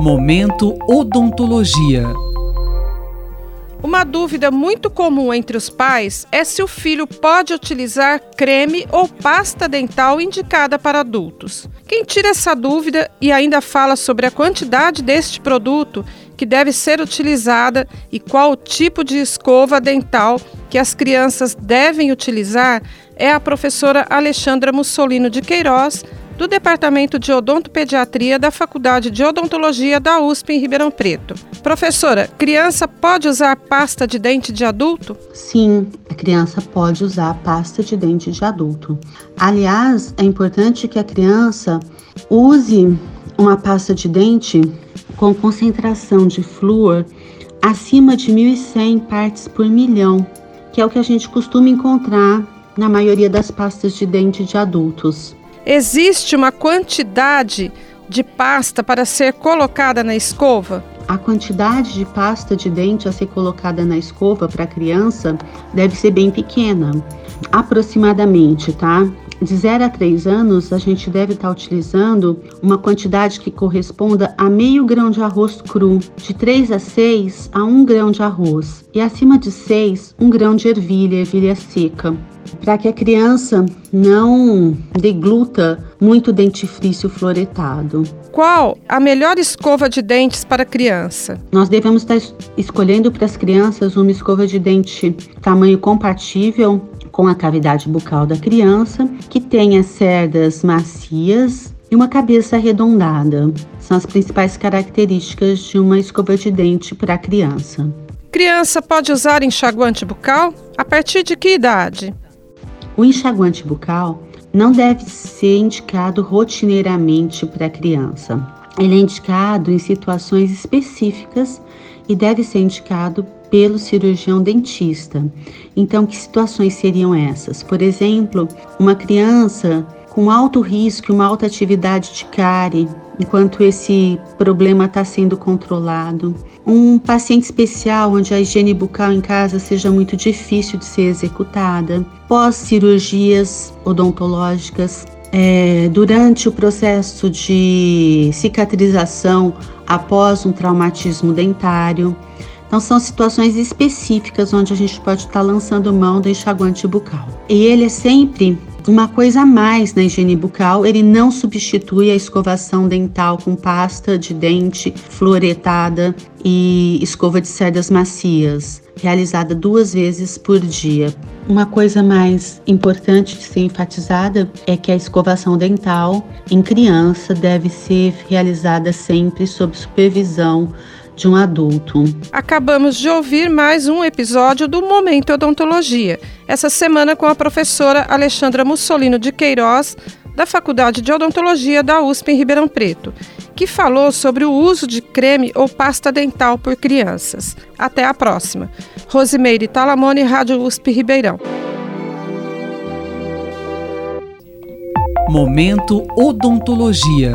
Momento Odontologia. Uma dúvida muito comum entre os pais é se o filho pode utilizar creme ou pasta dental indicada para adultos. Quem tira essa dúvida e ainda fala sobre a quantidade deste produto que deve ser utilizada e qual o tipo de escova dental que as crianças devem utilizar é a professora Alexandra Mussolino de Queiroz, do Departamento de Odontopediatria da Faculdade de Odontologia da USP em Ribeirão Preto. Professora, criança pode usar pasta de dente de adulto? Sim, a criança pode usar pasta de dente de adulto. Aliás, é importante que a criança use uma pasta de dente com concentração de flúor acima de 1.100 partes por milhão, que é o que a gente costuma encontrar na maioria das pastas de dente de adultos. Existe uma quantidade de pasta para ser colocada na escova? A quantidade de pasta de dente a ser colocada na escova para a criança deve ser bem pequena, aproximadamente, tá? De 0 a 3 anos, a gente deve estar tá utilizando uma quantidade que corresponda a meio grão de arroz cru, de 3 a 6 a 1 grão de arroz, e acima de 6, 1 grão de ervilha, ervilha seca, para que a criança não degluta muito dentifrício fluoretado. Qual a melhor escova de dentes para criança? Nós devemos estar escolhendo para as crianças uma escova de dente tamanho compatível com a cavidade bucal da criança, que tenha cerdas macias e uma cabeça arredondada. São as principais características de uma escova de dente para a criança. Criança pode usar enxaguante bucal? A partir de que idade? O enxaguante bucal não deve ser indicado rotineiramente para a criança. Ele é indicado em situações específicas e deve ser indicado pelo cirurgião dentista. Então, que situações seriam essas? Por exemplo, uma criança com alto risco, uma alta atividade de cárie, enquanto esse problema está sendo controlado. Um paciente especial onde a higiene bucal em casa seja muito difícil de ser executada. Pós-cirurgias odontológicas, é, durante o processo de cicatrização após um traumatismo dentário. Então, são situações específicas onde a gente pode estar lançando mão do enxaguante bucal. E ele é sempre uma coisa a mais na higiene bucal, ele não substitui a escovação dental com pasta de dente fluoretada e escova de cerdas macias, realizada duas vezes por dia. Uma coisa mais importante de ser enfatizada é que a escovação dental em criança deve ser realizada sempre sob supervisão de um adulto. Acabamos de ouvir mais um episódio do Momento Odontologia, essa semana com a professora Alexandra Mussolino de Queiroz, da Faculdade de Odontologia da USP em Ribeirão Preto, que falou sobre o uso de creme ou pasta dental por crianças. Até a próxima. Rosimeire Talamone, Rádio USP Ribeirão. Momento Odontologia.